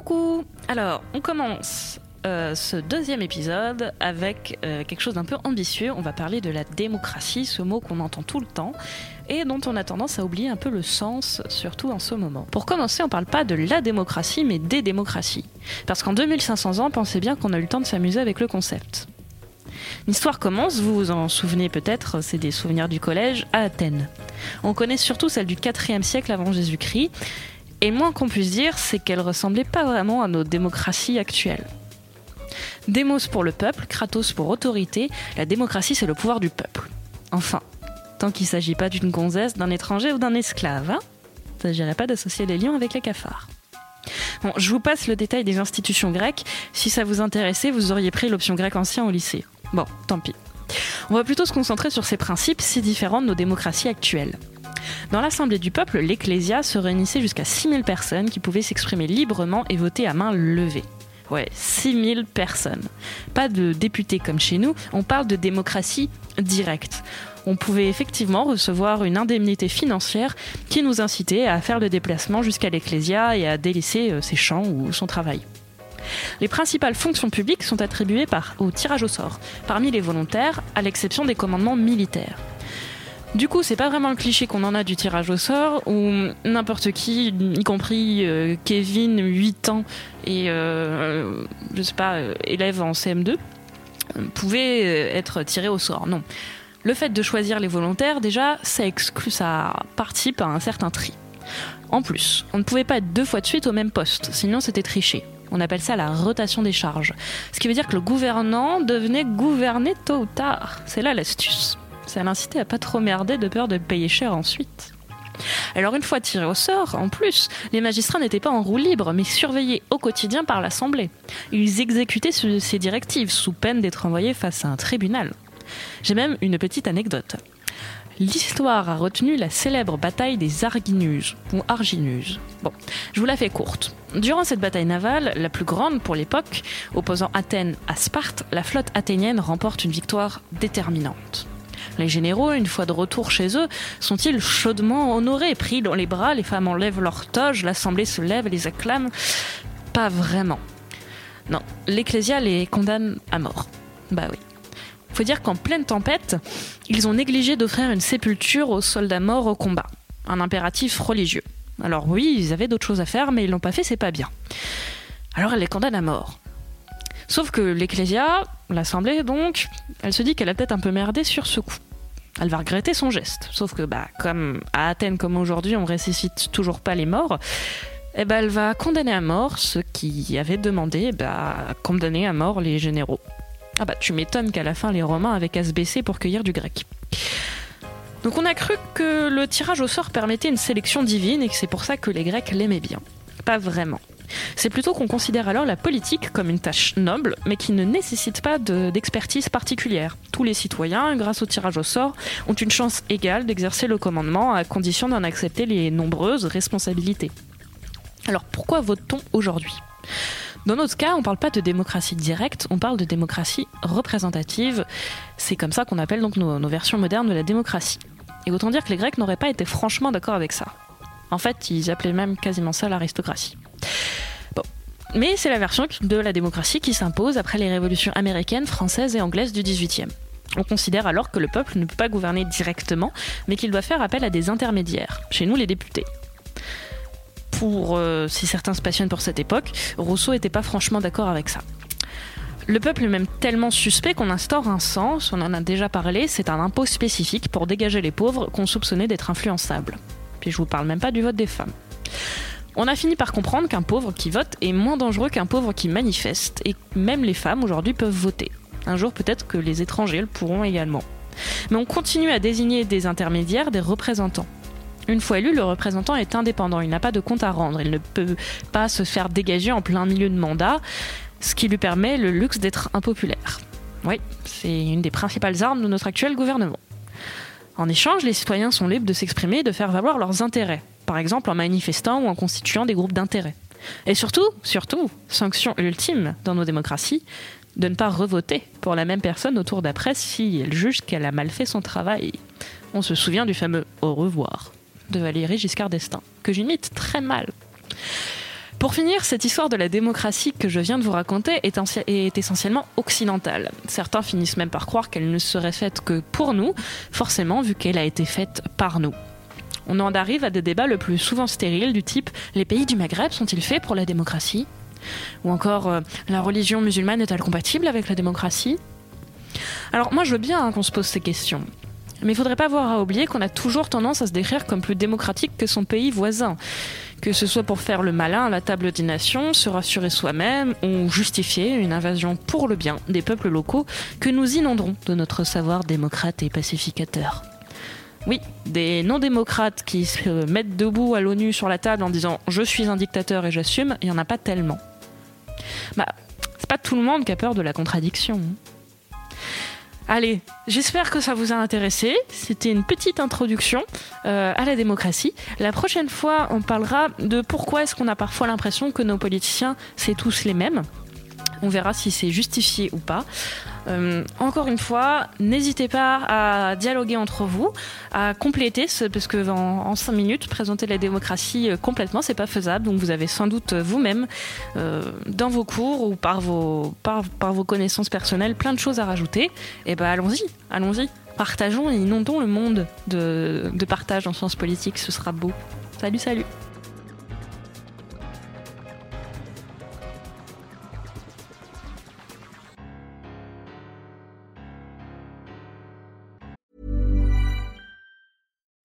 Coucou Alors, on commence euh, ce deuxième épisode avec euh, quelque chose d'un peu ambitieux. On va parler de la démocratie, ce mot qu'on entend tout le temps et dont on a tendance à oublier un peu le sens, surtout en ce moment. Pour commencer, on ne parle pas de la démocratie, mais des démocraties. Parce qu'en 2500 ans, pensez bien qu'on a eu le temps de s'amuser avec le concept. L'histoire commence, vous vous en souvenez peut-être, c'est des souvenirs du collège, à Athènes. On connaît surtout celle du 4e siècle avant Jésus-Christ, et moins qu'on puisse dire, c'est qu'elle ressemblait pas vraiment à nos démocraties actuelles. Démos pour le peuple, Kratos pour autorité, la démocratie c'est le pouvoir du peuple. Enfin, tant qu'il s'agit pas d'une gonzesse, d'un étranger ou d'un esclave, hein s'agirait pas d'associer les lions avec les cafards. Bon, je vous passe le détail des institutions grecques. Si ça vous intéressait, vous auriez pris l'option grec ancien au lycée. Bon, tant pis. On va plutôt se concentrer sur ces principes si différents de nos démocraties actuelles. Dans l'Assemblée du peuple, l'Ecclésia se réunissait jusqu'à 6000 personnes qui pouvaient s'exprimer librement et voter à main levée. Ouais, 6000 personnes. Pas de députés comme chez nous, on parle de démocratie directe. On pouvait effectivement recevoir une indemnité financière qui nous incitait à faire le déplacement jusqu'à l'Ecclésia et à délaisser euh, ses champs ou son travail. Les principales fonctions publiques sont attribuées par, au tirage au sort, parmi les volontaires, à l'exception des commandements militaires. Du coup, c'est pas vraiment le cliché qu'on en a du tirage au sort, où n'importe qui, y compris euh, Kevin, 8 ans, et euh, je sais pas, euh, élève en CM2, pouvait être tiré au sort. Non. Le fait de choisir les volontaires, déjà, ça exclut, ça participe à un certain tri. En plus, on ne pouvait pas être deux fois de suite au même poste, sinon c'était triché. On appelle ça la rotation des charges. Ce qui veut dire que le gouvernant devenait gouverné tôt ou tard. C'est là l'astuce. Ça l'incitait à pas trop merder de peur de payer cher ensuite. Alors une fois tirés au sort, en plus, les magistrats n'étaient pas en roue libre, mais surveillés au quotidien par l'Assemblée. Ils exécutaient ces directives sous peine d'être envoyés face à un tribunal. J'ai même une petite anecdote. L'histoire a retenu la célèbre bataille des Arginuses, ou Arginuses. Bon, je vous la fais courte. Durant cette bataille navale, la plus grande pour l'époque, opposant Athènes à Sparte, la flotte athénienne remporte une victoire déterminante. Les généraux, une fois de retour chez eux, sont-ils chaudement honorés, pris dans les bras, les femmes enlèvent leur toge, l'assemblée se lève et les acclame? Pas vraiment. Non, l'Ecclésia les condamne à mort. Bah oui. Faut dire qu'en pleine tempête, ils ont négligé d'offrir une sépulture aux soldats morts au combat. Un impératif religieux. Alors oui, ils avaient d'autres choses à faire, mais ils l'ont pas fait, c'est pas bien. Alors elle les condamne à mort. Sauf que l'Ecclésia, l'Assemblée donc, elle se dit qu'elle a peut-être un peu merdé sur ce coup. Elle va regretter son geste. Sauf que, bah, comme à Athènes comme aujourd'hui, on ressuscite toujours pas les morts, eh ben, elle va condamner à mort ceux qui avaient demandé bah, condamner à mort les généraux. Ah bah tu m'étonnes qu'à la fin les Romains avaient qu'à se baisser pour cueillir du grec. Donc on a cru que le tirage au sort permettait une sélection divine et que c'est pour ça que les Grecs l'aimaient bien. Pas vraiment. C'est plutôt qu'on considère alors la politique comme une tâche noble, mais qui ne nécessite pas d'expertise particulière. Tous les citoyens, grâce au tirage au sort, ont une chance égale d'exercer le commandement à condition d'en accepter les nombreuses responsabilités. Alors pourquoi vote-t-on aujourd'hui? Dans notre cas, on ne parle pas de démocratie directe, on parle de démocratie représentative. C'est comme ça qu'on appelle donc nos, nos, versions modernes de la démocratie. Et autant dire que les Grecs n'auraient pas été franchement d'accord avec ça. En fait, ils appelaient même quasiment ça l'aristocratie. Mais c'est la version de la démocratie qui s'impose après les révolutions américaines, françaises et anglaises du XVIIIe. On considère alors que le peuple ne peut pas gouverner directement, mais qu'il doit faire appel à des intermédiaires, chez nous les députés. Pour, euh, si certains se passionnent pour cette époque, Rousseau n'était pas franchement d'accord avec ça. Le peuple est même tellement suspect qu'on instaure un sens, on en a déjà parlé, c'est un impôt spécifique pour dégager les pauvres qu'on soupçonnait d'être influençables. Puis je vous parle même pas du vote des femmes. On a fini par comprendre qu'un pauvre qui vote est moins dangereux qu'un pauvre qui manifeste, et même les femmes aujourd'hui peuvent voter. Un jour peut-être que les étrangers le pourront également. Mais on continue à désigner des intermédiaires, des représentants. Une fois élu, le représentant est indépendant, il n'a pas de compte à rendre, il ne peut pas se faire dégager en plein milieu de mandat, ce qui lui permet le luxe d'être impopulaire. Oui, c'est une des principales armes de notre actuel gouvernement. En échange, les citoyens sont libres de s'exprimer et de faire valoir leurs intérêts, par exemple en manifestant ou en constituant des groupes d'intérêt. Et surtout, surtout, sanction ultime dans nos démocraties, de ne pas revoter pour la même personne au tour d'après si elle juge qu'elle a mal fait son travail. On se souvient du fameux au revoir de Valérie Giscard d'Estaing, que j'imite très mal. Pour finir, cette histoire de la démocratie que je viens de vous raconter est, est, essentiellement occidentale. Certains finissent même par croire qu'elle ne serait faite que pour nous, forcément vu qu'elle a été faite par nous. On en arrive à des débats le plus souvent stériles du type les pays du Maghreb sont-ils faits pour la démocratie? Ou encore euh, la religion musulmane est-elle compatible avec la démocratie? Alors moi je veux bien hein, qu'on se pose ces questions. Mais il faudrait pas avoir à oublier qu'on a toujours tendance à se décrire comme plus démocratique que son pays voisin. Que ce soit pour faire le malin à la table des nations, se rassurer soi-même ou justifier une invasion pour le bien des peuples locaux que nous inonderons de notre savoir démocrate et pacificateur. Oui, des non-démocrates qui se mettent debout à l'ONU sur la table en disant je suis un dictateur et j'assume, il n'y en a pas tellement. Bah, c'est pas tout le monde qui a peur de la contradiction. Hein. Allez, j'espère que ça vous a intéressé. C'était une petite introduction euh, à la démocratie. La prochaine fois, on parlera de pourquoi est-ce qu'on a parfois l'impression que nos politiciens, c'est tous les mêmes. On verra si c'est justifié ou pas. Euh, encore une fois, n'hésitez pas à dialoguer entre vous, à compléter, parce que en, 5 minutes, présenter la démocratie euh, complètement, c'est pas faisable. Donc vous avez sans doute vous-même, euh, dans vos cours ou par vos, par, vos connaissances personnelles, plein de choses à rajouter. Et eh ben allons-y, allons-y. Partageons et inondons le monde de, de partage en sciences politiques, ce sera beau. Salut, salut